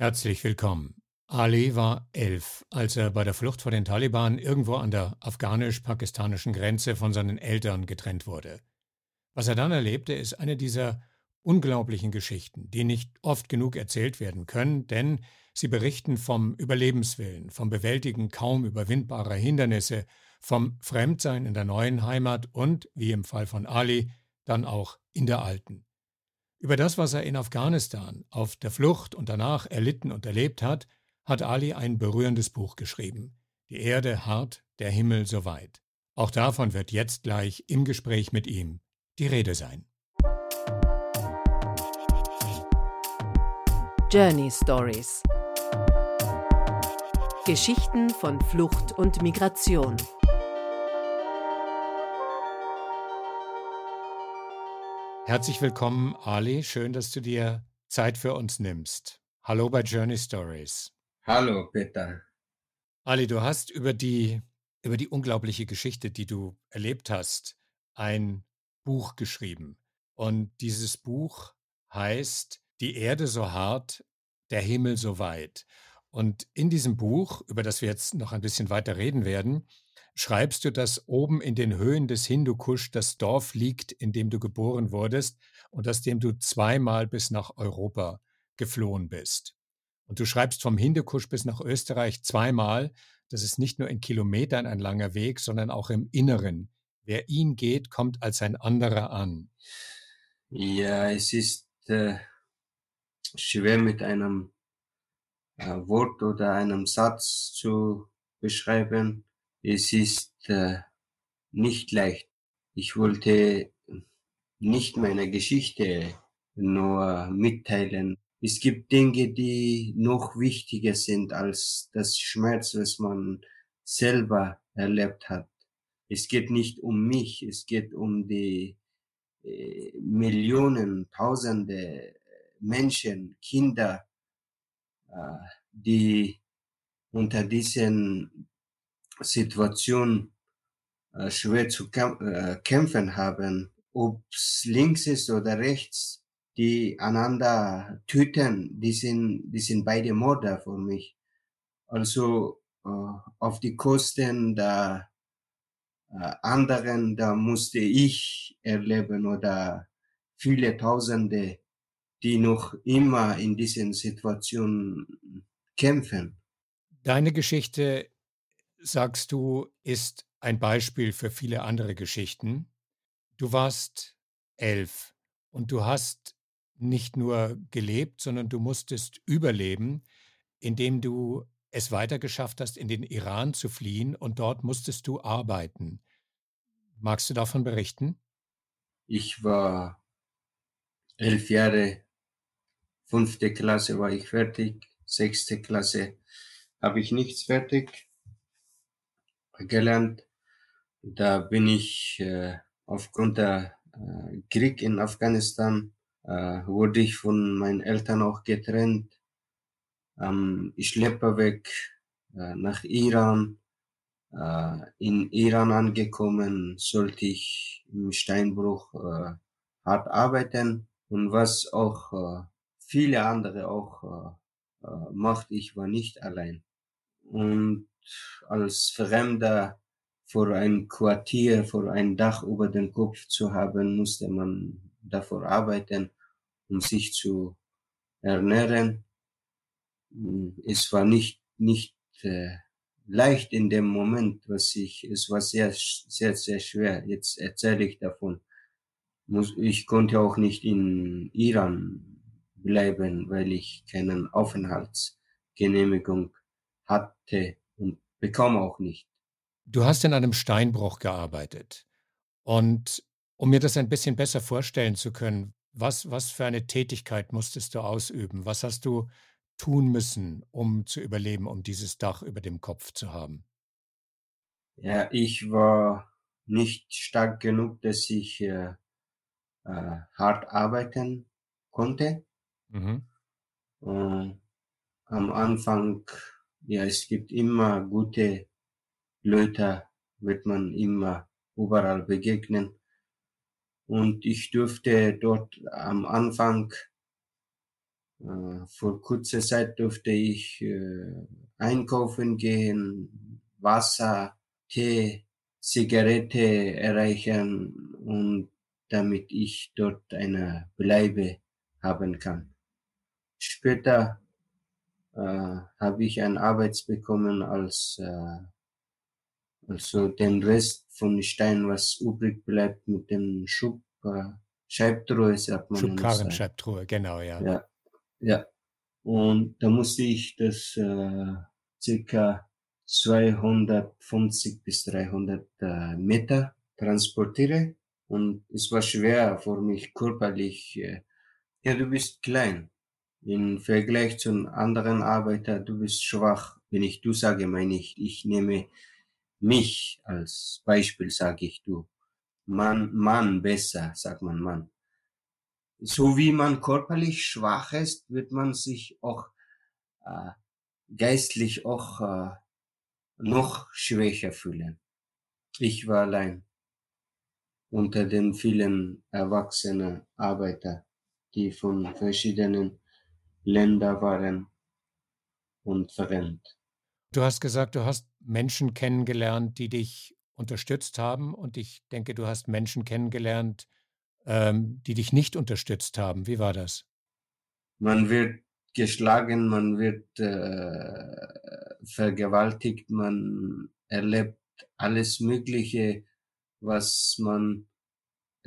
Herzlich willkommen. Ali war elf, als er bei der Flucht vor den Taliban irgendwo an der afghanisch-pakistanischen Grenze von seinen Eltern getrennt wurde. Was er dann erlebte, ist eine dieser unglaublichen Geschichten, die nicht oft genug erzählt werden können, denn sie berichten vom Überlebenswillen, vom Bewältigen kaum überwindbarer Hindernisse, vom Fremdsein in der neuen Heimat und, wie im Fall von Ali, dann auch in der alten. Über das, was er in Afghanistan auf der Flucht und danach erlitten und erlebt hat, hat Ali ein berührendes Buch geschrieben. Die Erde hart, der Himmel so weit. Auch davon wird jetzt gleich im Gespräch mit ihm die Rede sein. Journey Stories Geschichten von Flucht und Migration. Herzlich willkommen, Ali. Schön, dass du dir Zeit für uns nimmst. Hallo bei Journey Stories. Hallo, Peter. Ali, du hast über die, über die unglaubliche Geschichte, die du erlebt hast, ein Buch geschrieben. Und dieses Buch heißt Die Erde so hart, der Himmel so weit. Und in diesem Buch, über das wir jetzt noch ein bisschen weiter reden werden, schreibst du, dass oben in den Höhen des Hindukusch das Dorf liegt, in dem du geboren wurdest und aus dem du zweimal bis nach Europa geflohen bist. Und du schreibst vom Hindukusch bis nach Österreich zweimal. Das ist nicht nur in Kilometern ein langer Weg, sondern auch im Inneren. Wer ihn geht, kommt als ein anderer an. Ja, es ist äh, schwer mit einem äh, Wort oder einem Satz zu beschreiben. Es ist äh, nicht leicht. Ich wollte nicht meine Geschichte nur mitteilen. Es gibt Dinge, die noch wichtiger sind als das Schmerz, was man selber erlebt hat. Es geht nicht um mich, es geht um die äh, Millionen, Tausende Menschen, Kinder, äh, die unter diesen Situation äh, schwer zu äh, kämpfen haben, ob's links ist oder rechts, die einander töten, die sind, die sind beide Mörder für mich. Also äh, auf die Kosten der äh, anderen, da musste ich erleben oder viele Tausende, die noch immer in diesen Situationen kämpfen. Deine Geschichte sagst du, ist ein Beispiel für viele andere Geschichten. Du warst elf und du hast nicht nur gelebt, sondern du musstest überleben, indem du es weitergeschafft hast, in den Iran zu fliehen und dort musstest du arbeiten. Magst du davon berichten? Ich war elf Jahre, fünfte Klasse war ich fertig, sechste Klasse habe ich nichts fertig gelernt. Da bin ich äh, aufgrund der äh, Krieg in Afghanistan äh, wurde ich von meinen Eltern auch getrennt. Ähm, ich Schlepperweg äh, nach Iran. Äh, in Iran angekommen sollte ich im Steinbruch äh, hart arbeiten und was auch äh, viele andere auch äh, äh, macht. Ich war nicht allein. Und als Fremder vor ein Quartier, vor ein Dach über den Kopf zu haben, musste man davor arbeiten, um sich zu ernähren. Es war nicht, nicht äh, leicht in dem Moment, was ich, es war sehr, sehr, sehr schwer. Jetzt erzähle ich davon. Ich konnte auch nicht in Iran bleiben, weil ich keinen Aufenthaltsgenehmigung hatte und bekam auch nicht. Du hast in einem Steinbruch gearbeitet. Und um mir das ein bisschen besser vorstellen zu können, was, was für eine Tätigkeit musstest du ausüben? Was hast du tun müssen, um zu überleben, um dieses Dach über dem Kopf zu haben? Ja, ich war nicht stark genug, dass ich äh, äh, hart arbeiten konnte. Mhm. Äh, am Anfang ja, es gibt immer gute Leute, wird man immer überall begegnen. Und ich durfte dort am Anfang Äh, vor kurzer Zeit durfte ich äh, einkaufen gehen, Wasser, Tee, Zigarette erreichen und damit ich dort eine Bleibe haben kann. Später äh, habe ich ein Arbeit bekommen als äh, also den Rest von Stein, was übrig bleibt mit dem Schub, äh, Scheibtruhe, sagt man. Schubkarrenscheibtruhe, genau, ja. Ja, ja. Und da musste ich das äh, circa 250 bis 300 äh, Meter transportieren. Und es war schwer für mich körperlich. Äh, ja, du bist klein. Im Vergleich zu anderen Arbeiter, du bist schwach. Wenn ich du sage, meine ich, ich nehme mich als Beispiel, sage ich du. Mann, Mann besser, sagt man Mann so wie man körperlich schwach ist, wird man sich auch äh, geistlich auch äh, noch schwächer fühlen. Ich war allein unter den vielen erwachsenen Arbeiter, die von verschiedenen Ländern waren und verrennt. Du hast gesagt, du hast Menschen kennengelernt, die dich unterstützt haben und ich denke, du hast Menschen kennengelernt, ähm, die dich nicht unterstützt haben. Wie war das? Man wird geschlagen, man wird äh, vergewaltigt, man erlebt alles Mögliche, was man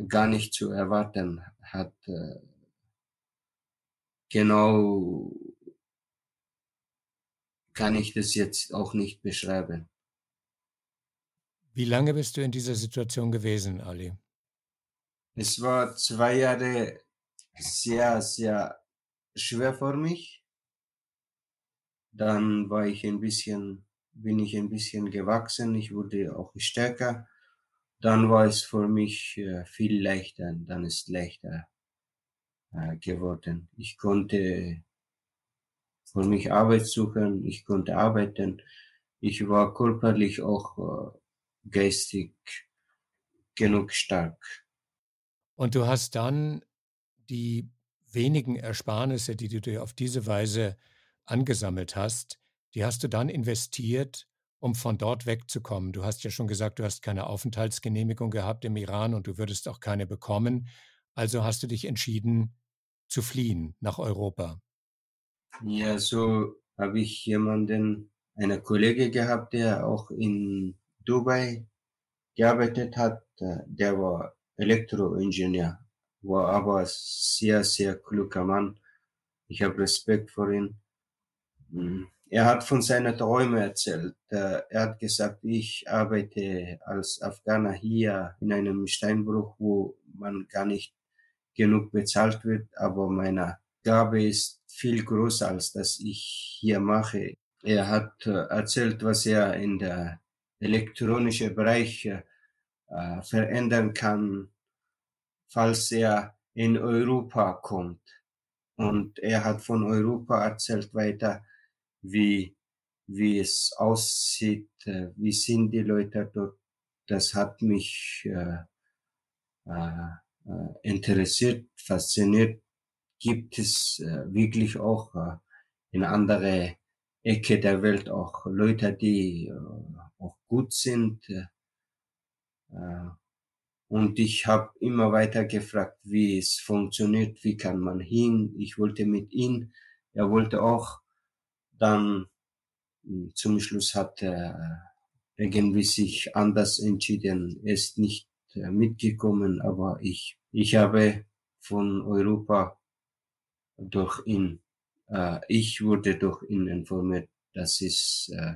gar nicht zu erwarten hat. Äh, genau kann ich das jetzt auch nicht beschreiben. Wie lange bist du in dieser Situation gewesen, Ali? Es war zwei Jahre sehr, sehr schwer für mich. Dann war ich ein bisschen, bin ich ein bisschen gewachsen. Ich wurde auch stärker. Dann war es für mich äh, viel leichter. Dann ist leichter äh, geworden. Ich konnte für mich Arbeit suchen. Ich konnte arbeiten. Ich war körperlich auch äh, geistig genug stark. Und du hast dann die wenigen Ersparnisse, die du dir auf diese Weise angesammelt hast, die hast du dann investiert, um von dort wegzukommen. Du hast ja schon gesagt, du hast keine Aufenthaltsgenehmigung gehabt im Iran und du würdest auch keine bekommen. Also hast du dich entschieden zu fliehen nach Europa. Ja, so habe ich jemanden, eine Kollege gehabt, der auch in Dubai gearbeitet hat. Der war Elektroingenieur, war aber sehr, sehr kluger Mann. Ich habe Respekt vor ihm. Hm. Er hat von seinen Träumen erzählt. Er hat gesagt, ich arbeite als Afghaner hier in einem Steinbruch, wo man gar nicht genug bezahlt wird, aber meine Gabe ist viel größer als das ich hier mache. Er hat äh, erzählt, was er in der elektronischen Bereich äh, verändern kann, falls er in Europa kommt. Und er hat von Europa erzählt weiter, wie, wie es aussieht, äh, wie sind die Leute dort. Das hat mich äh, äh, interessiert, fasziniert. Gibt es äh, wirklich auch äh, in andere Ecke der Welt auch Leute, die äh, auch gut sind? Äh, und ich habe immer weiter gefragt, wie es funktioniert, wie kann man hin. Ich wollte mit ihm, er wollte auch. Dann hm, zum Schluss hat er irgendwie sich anders entschieden, ist nicht äh, mitgekommen, aber ich, ich habe von Europa durch ihn, äh, ich wurde durch ihn informiert, dass es äh,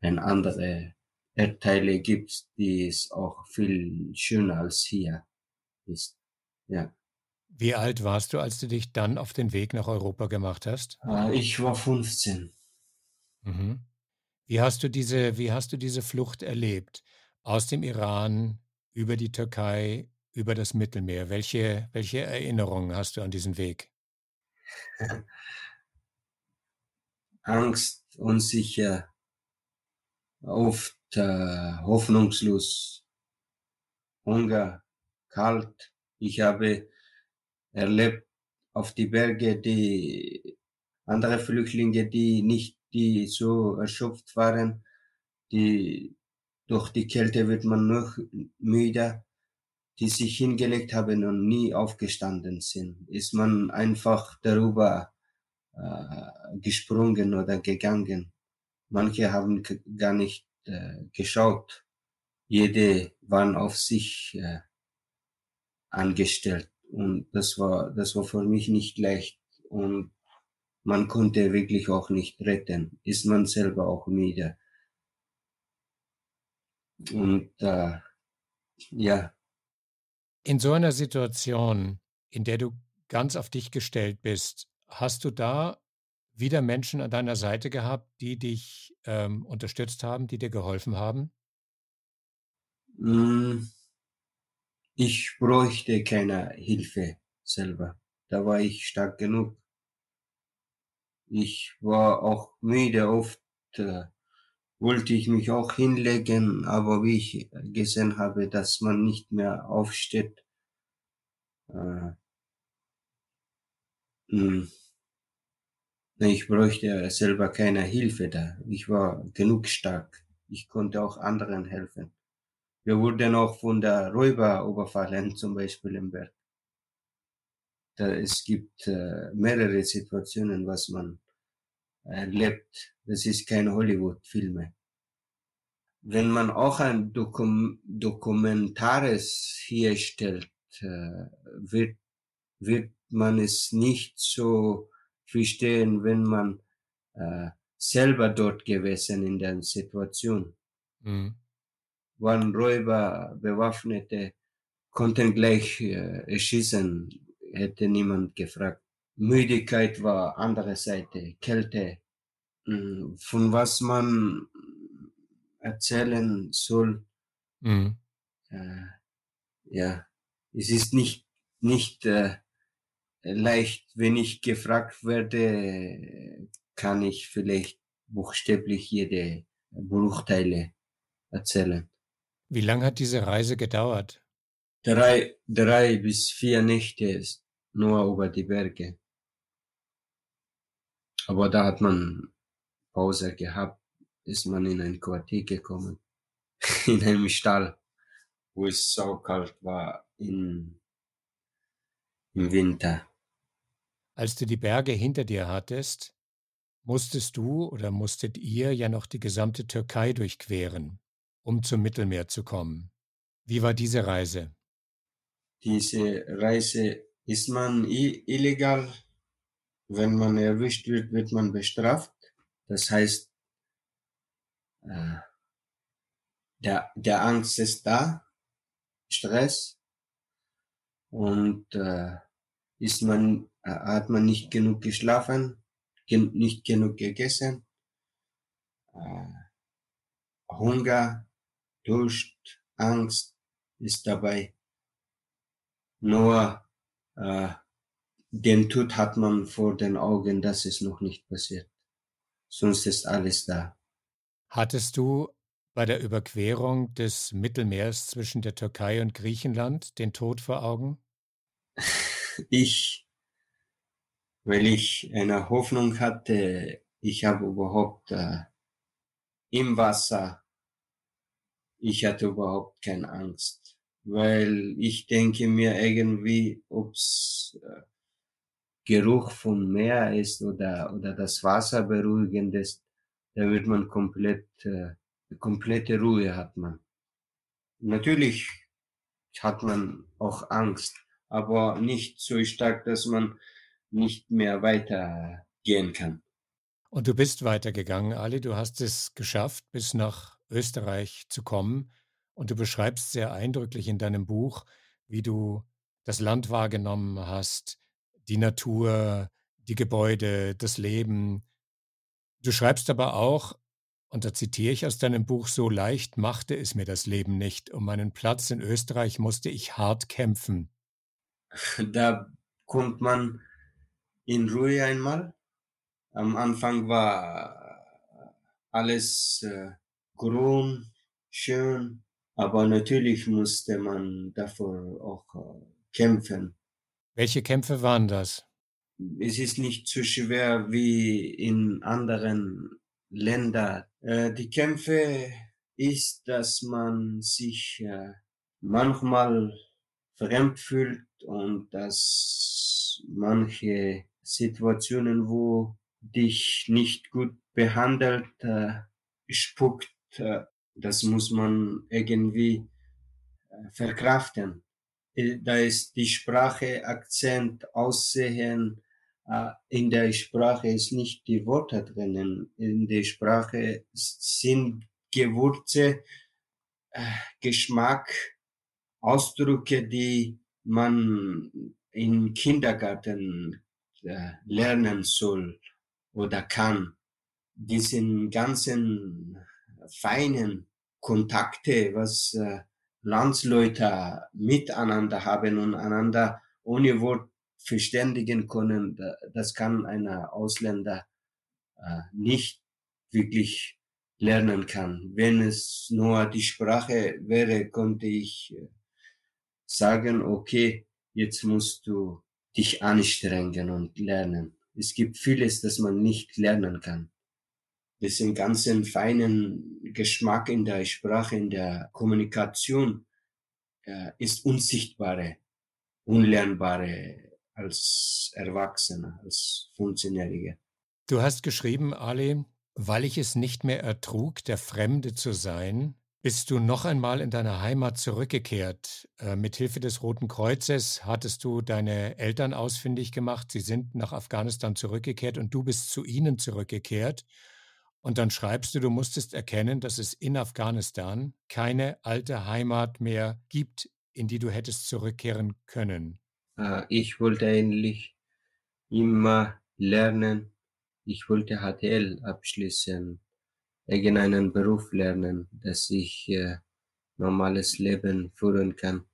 ein anderer Erdteile gibt, die es auch viel schöner als hier ist. Ja. Wie alt warst du, als du dich dann auf den Weg nach Europa gemacht hast? Äh, ich war 15. Mhm. Wie hast du diese, wie hast du diese Flucht erlebt? Aus dem Iran, über die Türkei, über das Mittelmeer. Welche, welche Erinnerungen hast du an diesen Weg? Angst, unsicher, oft äh, hoffnungslos, Hunger, kalt. Ich habe erlebt auf die Berge, die andere Flüchtlinge, die nicht, die so erschöpft waren, die durch die Kälte wird man noch müder, die sich hingelegt haben und nie aufgestanden sind, ist man einfach darüber äh, gesprungen oder gegangen. Manche haben gar nicht äh, geschaut. Jede waren auf sich äh, angestellt. Und das war, das war für mich nicht leicht. Und man konnte wirklich auch nicht retten. Ist man selber auch müde. Und äh, ja. In so einer Situation, in der du ganz auf dich gestellt bist, hast du da wieder Menschen an deiner Seite gehabt, die dich ähm, unterstützt haben, die dir geholfen haben? Hm, ich bräuchte keine Hilfe selber. Da war ich stark genug. Ich war auch müde, oft äh, wollte ich mich auch hinlegen, aber wie ich gesehen habe, dass man nicht mehr aufsteht, äh, hm, ich bräuchte selber keine Hilfe da. Ich war genug stark. Ich konnte auch anderen helfen. Wir wurden auch von der Räuber überfallen, zum Beispiel im Berg. Da, es gibt äh, mehrere Situationen, was man erlebt. Das ist kein Hollywood-Filme. Wenn man auch ein Dokum Dokumentares hier stellt, äh, wird, wird man es nicht so verstehen, wenn man äh, selber dort gewesen in der Situation. Mhm. Waren Räuber, Bewaffnete, konnten gleich äh, erschießen, hätte niemand gefragt. Müdigkeit war andere Seite, Kälte. Hm, von was man erzählen soll, mhm. äh, ja, es ist nicht, nicht äh, leicht, wenn ich gefragt werde, kann ich vielleicht buchstäblich jede Bruchteile erzählen. Wie lange hat diese Reise gedauert? Drei, drei bis vier Nächte nur über die Berge. Aber da hat man Pause gehabt, ist man in ein Quartier gekommen, in einem Stall, wo es so kalt war in, im Winter. Als du die Berge hinter dir hattest, musstest du oder musstet ihr ja noch die gesamte Türkei durchqueren, um zum Mittelmeer zu kommen. Wie war diese Reise? Diese Reise ist man illegal. Wenn man erwischt wird, wird man bestraft. Das heißt, äh, der, der Angst ist da, Stress. Und äh, ist man äh, hat man nicht genug geschlafen, gen nicht genug gegessen, äh, Hunger, Durst, Angst ist dabei. Nur äh, den Tod hat man vor den Augen, das ist noch nicht passiert. Sonst ist alles da. Hattest du bei der Überquerung des Mittelmeers zwischen der Türkei und Griechenland den Tod vor Augen? Ich weil ich eine Hoffnung hatte, ich habe überhaupt äh, im Wasser, ich hatte überhaupt keine Angst, weil ich denke mir irgendwie, ob's äh, Geruch vom Meer ist oder, oder das Wasser beruhigend ist, da wird man komplett, äh, komplette Ruhe hat man. Natürlich hat man auch Angst, aber nicht so stark, dass man nicht mehr weitergehen kann. Und du bist weitergegangen, Ali. Du hast es geschafft, bis nach Österreich zu kommen. Und du beschreibst sehr eindrücklich in deinem Buch, wie du das Land wahrgenommen hast, die Natur, die Gebäude, das Leben. Du schreibst aber auch, und da zitiere ich aus deinem Buch, so leicht machte es mir das Leben nicht. Um meinen Platz in Österreich musste ich hart kämpfen. Da kommt man in Ruhe einmal. Am Anfang war alles äh, grün, schön, aber natürlich musste man dafür auch äh, kämpfen. Welche Kämpfe waren das? es ist nicht so schwer wie in anderen Ländern. Äh, die Kämpfe ist, dass man sich äh, manchmal fremd fühlt und dass manche Situationen, wo dich nicht gut behandelt, äh, spuckt, äh, das muss man irgendwie äh, verkraften. Äh, da ist die Sprache, Akzent, Aussehen, äh, in der Sprache ist nicht die Worte drinnen. In der Sprache sind Gewürze, äh, Geschmack, Ausdrücke, die man im Kindergarten lernen soll oder kann. Diesen ganzen feinen Kontakte, was Landsleute miteinander haben und einander ohne Wort verständigen können, das kann ein Ausländer äh, nicht wirklich lernen kann. Wenn es nur die Sprache wäre, konnte ich äh, sagen, okay, jetzt musst du dich anstrengen und lernen. Es gibt vieles, das man nicht lernen kann. Diesen ganzen feinen Geschmack in der Sprache, in der Kommunikation äh, ist unsichtbare, unlernbare als Erwachsener, als Funktionärige. Du hast geschrieben, Ali, weil ich es nicht mehr ertrug, der Fremde zu sein, bist du noch einmal in deine Heimat zurückgekehrt. Äh, mit Hilfe des Roten Kreuzes hattest du deine Eltern ausfindig gemacht. Sie sind nach Afghanistan zurückgekehrt und du bist zu ihnen zurückgekehrt. Und dann schreibst du, du musstest erkennen, dass es in Afghanistan keine alte Heimat mehr gibt, in die du hättest zurückkehren können. Äh, ich wollte eigentlich immer lernen. Ich wollte HTL abschließen, irgendeinen Beruf lernen, dass ich äh, normales Leben führen kann.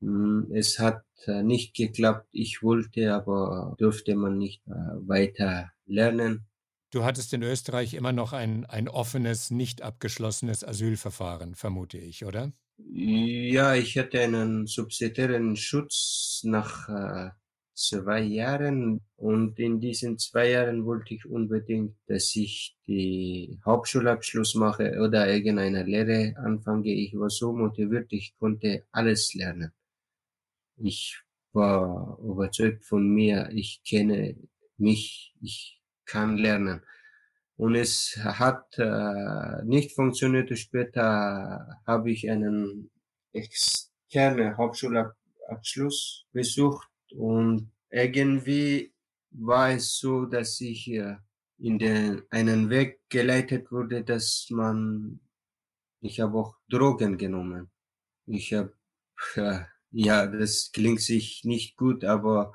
Hm, es hat äh, nicht geklappt. Ich wollte, aber durfte man nicht äh, weiter lernen. Du hattest in Österreich immer noch ein, ein offenes, nicht abgeschlossenes Asylverfahren, vermute ich, oder? Ja, ich hatte einen subsidiären Schutz nach äh, zwei Jahren und in diesen zwei Jahren wollte ich unbedingt, dass ich die Hauptschulabschluss mache oder irgendeine Lehre anfange. Ich war so motiviert, ich konnte alles lernen. Ich war überzeugt von mir, ich kenne mich, ich kann lernen und es hat äh, nicht funktioniert. Später habe ich einen externen Hauptschulabschluss besucht und irgendwie war es so, dass ich äh, in den, einen Weg geleitet wurde, dass man, ich habe auch Drogen genommen. Ich habe, äh, ja, das klingt sich nicht gut, aber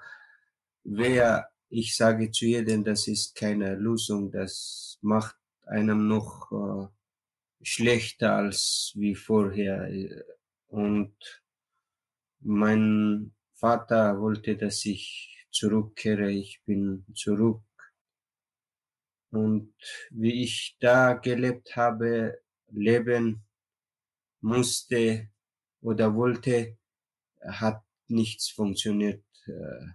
wer ich sage zu jedem, das ist keine Lösung, das macht einem noch äh, schlechter als wie vorher. Und mein Vater wollte, dass ich zurückkehre, ich bin zurück. Und wie ich da gelebt habe, leben musste oder wollte, hat nichts funktioniert. Äh,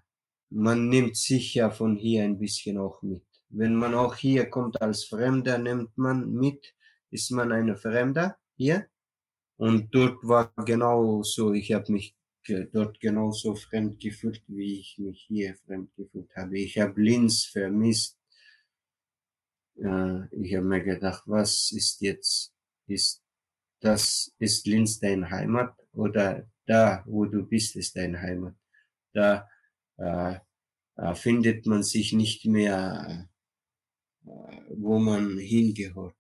man nimmt sich ja von hier ein bisschen auch mit. Wenn man auch hier kommt als Fremder, nimmt man mit, ist man eine Fremder hier. Und dort war genau so, ich habe mich dort genauso fremd gefühlt, wie ich mich hier fremd gefühlt habe. Ich habe Linz vermisst. Äh, ich habe mir gedacht, was ist jetzt, ist das, ist Linz deine Heimat oder da, wo du bist, ist deine Heimat. Da äh, äh, findet man sich nicht mehr, äh, wo man hingehört.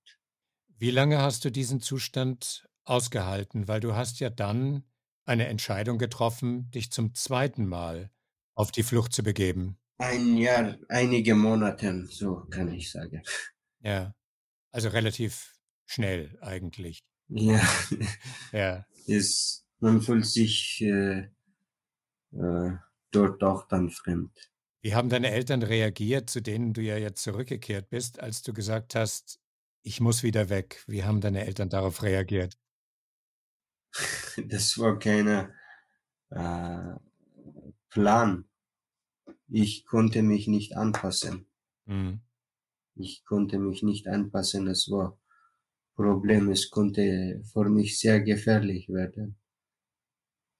Wie lange hast du diesen Zustand ausgehalten? Weil du hast ja dann eine Entscheidung getroffen, dich zum zweiten Mal auf die Flucht zu begeben. Ein Jahr, einige Monate, so kann ich sagen. Ja, also relativ schnell eigentlich. Ja, ja. Es, man fühlt sich äh, äh, dort auch dann fremd. Wie haben deine Eltern reagiert, zu denen du ja jetzt zurückgekehrt bist, als du gesagt hast, ich muss wieder weg? Wie haben deine Eltern darauf reagiert? Das war kein äh, Plan. ich konnte mich nicht anpassen. Mhm. Ich konnte mich nicht anpassen. Das war Problem. Es konnte für mich sehr gefährlich werden.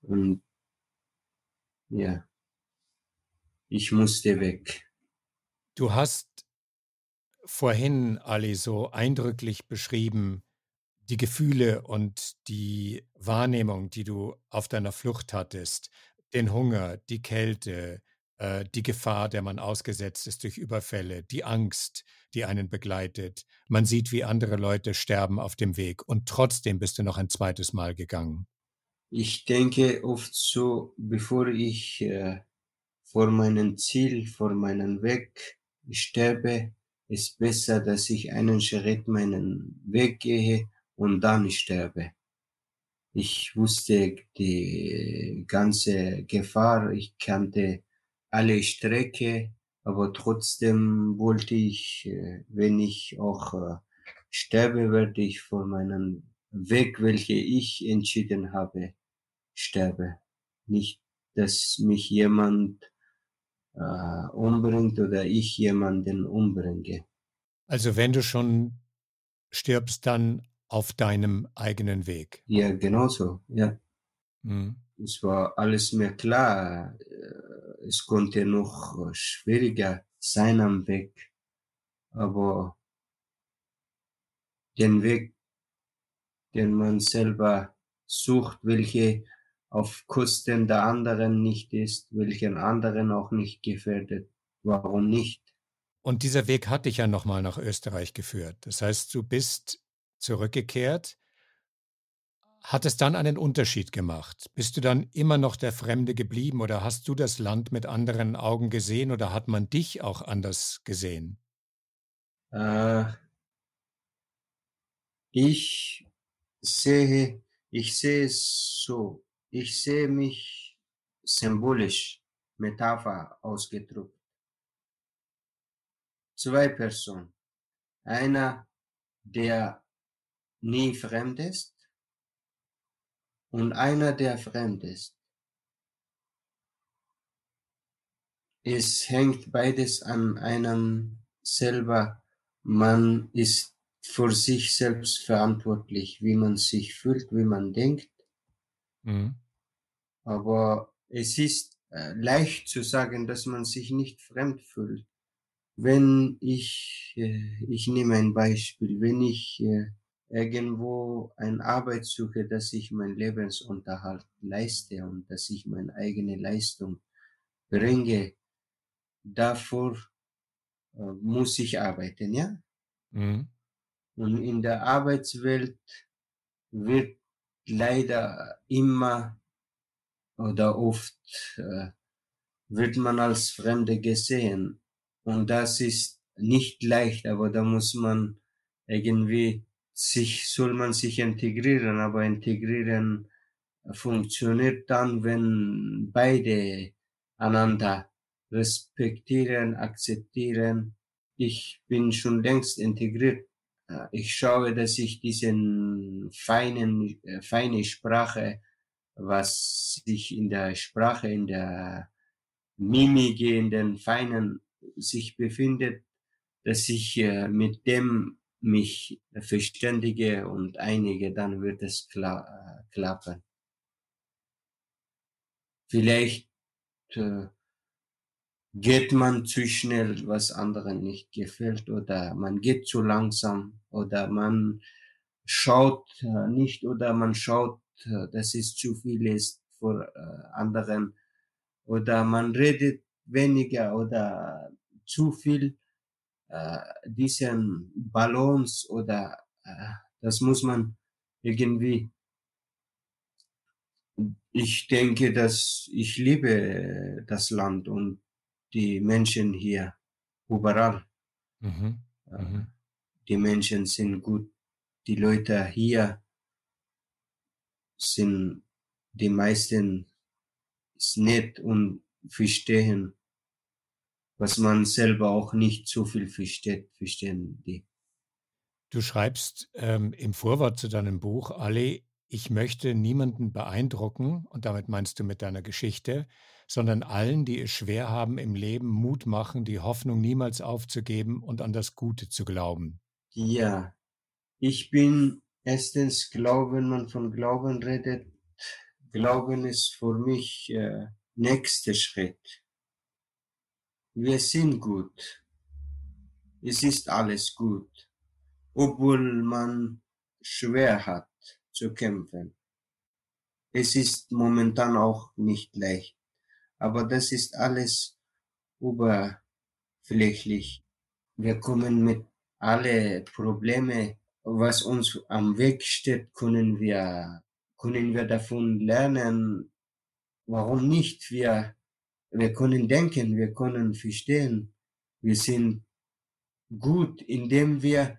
Und ja, ich musste weg. Du hast vorhin, Ali, so eindrücklich beschrieben, die Gefühle und die Wahrnehmung, die du auf deiner Flucht hattest, den Hunger, die Kälte, äh, die Gefahr, der man ausgesetzt ist durch Überfälle, die Angst, die einen begleitet. Man sieht, wie andere Leute sterben auf dem Weg und trotzdem bist du noch ein zweites Mal gegangen. Ich denke oft so, bevor ich äh, vor meinem Ziel, vor meinem Weg sterbe, ist besser, dass ich einen Schritt meinen Weg gehe und dann sterbe. Ich wusste die ganze Gefahr, ich kannte alle Strecke, aber trotzdem wollte ich, äh, wenn ich auch äh, sterbe, werde ich vor meinem Weg, welche ich entschieden habe, sterbe. Nicht, dass mich jemand äh, umbringt oder ich jemanden umbringe. Also wenn du schon stirbst, dann auf deinem eigenen Weg. Ja, genauso, ja. Mhm. Es war alles mir klar. Äh, es konnte noch schwieriger sein am Weg. Aber den Weg, den man selber sucht, welche auf Kosten der anderen nicht ist, welchen anderen auch nicht gefährdet. Warum nicht? Und dieser Weg hat dich ja nochmal nach Österreich geführt. Das heißt, du bist zurückgekehrt. Hat es dann einen Unterschied gemacht? Bist du dann immer noch der Fremde geblieben oder hast du das Land mit anderen Augen gesehen oder hat man dich auch anders gesehen? Äh, ich sehe, ich sehe es so. Ich sehe mich symbolisch, Metapher ausgedrückt. Zwei Personen. Einer, der nie fremd ist und einer, der fremd ist. Es hängt beides an einem selber. Man ist für sich selbst verantwortlich, wie man sich fühlt, wie man denkt. Mhm. Aber es ist äh, leicht zu sagen, dass man sich nicht fremd fühlt. Wenn ich, äh, ich nehme ein Beispiel, wenn ich äh, irgendwo eine Arbeit suche, dass ich meinen Lebensunterhalt leiste und dass ich meine eigene Leistung bringe, davor äh, muss ich arbeiten, ja? Mhm. Und in der Arbeitswelt wird leider immer oder oft äh, wird man als Fremde gesehen. Und das ist nicht leicht, aber da muss man irgendwie sich, soll man sich integrieren, aber integrieren funktioniert dann, wenn beide einander respektieren, akzeptieren. Ich bin schon längst integriert. Ich schaue, dass ich diesen feinen, äh, feine Sprache, was sich in der Sprache, in der Mimik, in den feinen sich befindet, dass ich äh, mit dem mich verständige und einige, dann wird es kla äh, klappen. Vielleicht äh, geht man zu schnell, was anderen nicht gefällt, oder man geht zu langsam, oder man schaut äh, nicht, oder man schaut, äh, dass es zu viel ist vor äh, anderen, oder man redet weniger oder zu viel äh, diesen Balance oder äh, das muss man irgendwie ich denke, dass ich liebe das Land und die Menschen hier überall. Mhm. Äh, Mhm. Die Menschen sind gut. Die Leute hier sind die meisten ist nett und verstehen was man selber auch nicht so viel versteht, verstehen die. Du schreibst ähm, im Vorwort zu deinem Buch, Ali, ich möchte niemanden beeindrucken, und damit meinst du mit deiner Geschichte, sondern allen, die es schwer haben im Leben, Mut machen, die Hoffnung niemals aufzugeben und an das Gute zu glauben. Ja, ich bin erstens Glauben, man von Glauben redet. Glauben ist für mich äh, nächster Schritt. Wir sind gut. Es ist alles gut, obwohl man schwer hat zu kämpfen. Es ist momentan auch nicht leicht, aber das ist alles oberflächlich. Wir kommen mit alle Probleme, was uns am Weg steht, können wir, können wir davon lernen. Warum nicht? Wir, wir können denken, wir können verstehen. Wir sind gut, indem wir,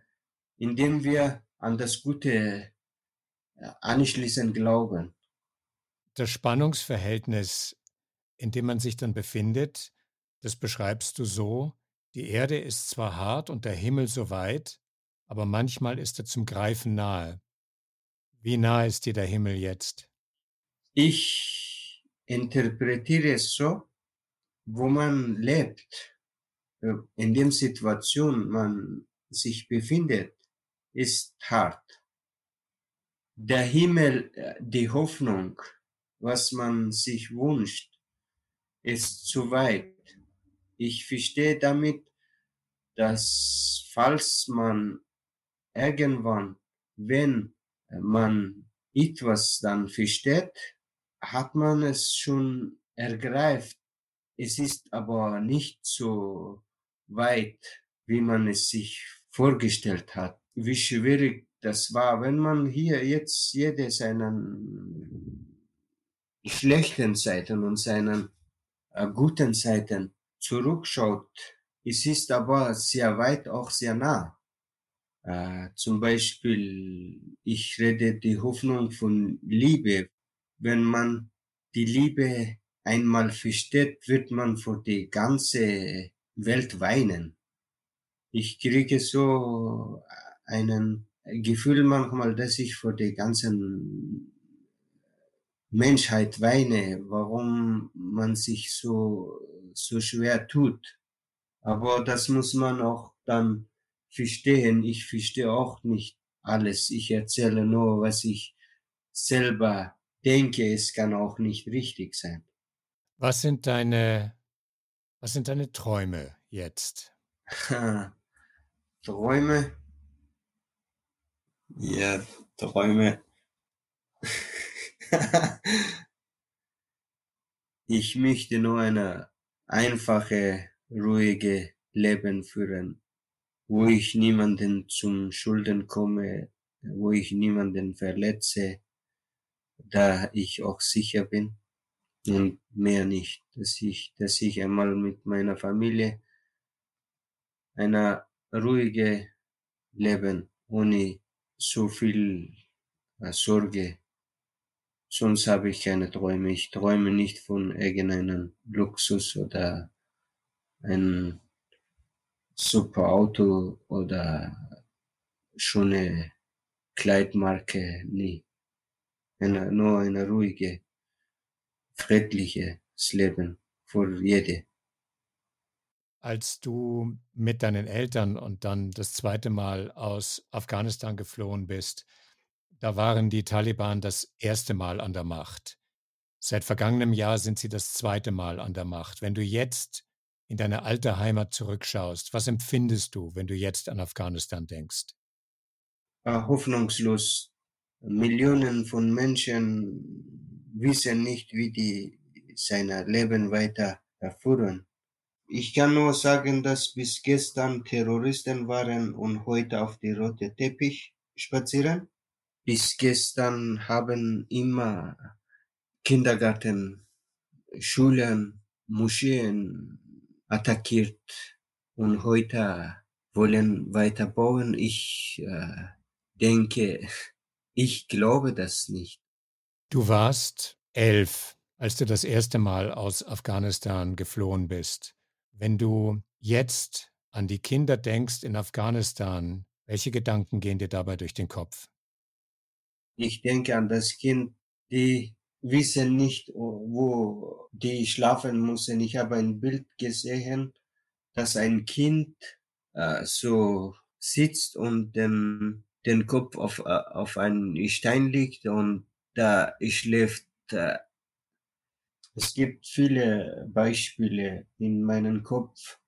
indem wir an das Gute anschließend glauben. Das Spannungsverhältnis, in dem man sich dann befindet, das beschreibst du so, die Erde ist zwar hart und der Himmel so weit, aber manchmal ist er zum Greifen nahe. Wie nah ist dir der Himmel jetzt? Ich interpretiere es so, wo man lebt, äh, in der Situation man sich befindet, ist hart. Der Himmel, äh, die Hoffnung, was man sich wünscht, ist zu weit. Ich verstehe damit, dass falls man irgendwann, wenn man etwas dann versteht, hat man es schon ergreift. Es ist aber nicht so weit, wie man es sich vorgestellt hat. Wie schwierig das war, wenn man hier jetzt jede seinen schlechten Seiten und seinen guten Seiten zurückschaut, es ist aber sehr weit auch sehr nah. Äh, zum Beispiel, ich rede die Hoffnung von Liebe. Wenn man die Liebe einmal versteht, wird man vor die ganze Welt weinen. Ich kriege so einen Gefühl manchmal, dass ich vor der ganzen Menschheit weine, warum man sich so, so schwer tut. Aber das muss man auch dann verstehen. Ich verstehe auch nicht alles. Ich erzähle nur, was ich selber denke. Es kann auch nicht richtig sein. Was sind deine, was sind deine Träume jetzt? Träume? Ja, Träume. ich möchte nur eine einfache, ruhige Leben führen, wo ich niemanden zum Schulden komme, wo ich niemanden verletze, da ich auch sicher bin. Und mehr nicht, dass ich, dass ich einmal mit meiner Familie eine ruhige Leben ohne so viel äh, Sorge Sonst habe ich keine Träume. Ich träume nicht von irgendeinem Luxus oder ein super Auto oder schöne Kleidmarke. Nie. Eine, nur eine ruhige, friedliches Leben für jede. Als du mit deinen Eltern und dann das zweite Mal aus Afghanistan geflohen bist, da waren die Taliban das erste Mal an der Macht. Seit vergangenem Jahr sind sie das zweite Mal an der Macht. Wenn du jetzt in deine alte Heimat zurückschaust, was empfindest du, wenn du jetzt an Afghanistan denkst? Hoffnungslos. Millionen von Menschen wissen nicht, wie die sein Leben weiter führen. Ich kann nur sagen, dass bis gestern Terroristen waren und heute auf die rote Teppich spazieren. Bis gestern haben immer Kindergarten, Schulen, Moscheen attackiert und heute wollen weiter bauen. Ich äh, denke, ich glaube das nicht. Du warst elf, als du das erste Mal aus Afghanistan geflohen bist. Wenn du jetzt an die Kinder denkst in Afghanistan, welche Gedanken gehen dir dabei durch den Kopf? Ich denke an das Kind, die wissen nicht, wo die schlafen müssen. Ich habe ein Bild gesehen, dass ein Kind äh, so sitzt und den, den Kopf auf, äh, auf einen Stein liegt und da schläft. Äh, es gibt viele Beispiele in meinem Kopf.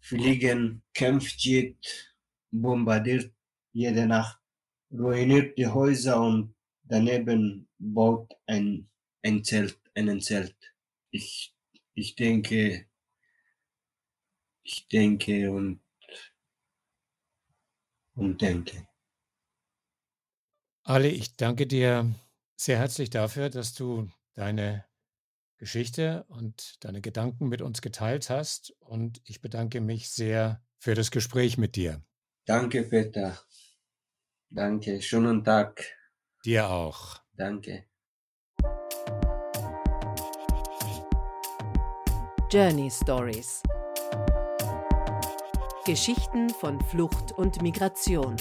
Fliegen, Kampfjet, bombardiert jede Nacht, ruiniert die Häuser und daneben baut ein, ein Zelt, einen Zelt. Ich, ich denke, ich denke und, und denke. Ali, ich danke dir sehr herzlich dafür, dass du deine Geschichte und deine Gedanken mit uns geteilt hast. Und ich bedanke mich sehr für das Gespräch mit dir. Danke, Peter. Danke. Schönen Tag. Dir auch. Danke. Journey Stories Geschichten von Flucht und Migration.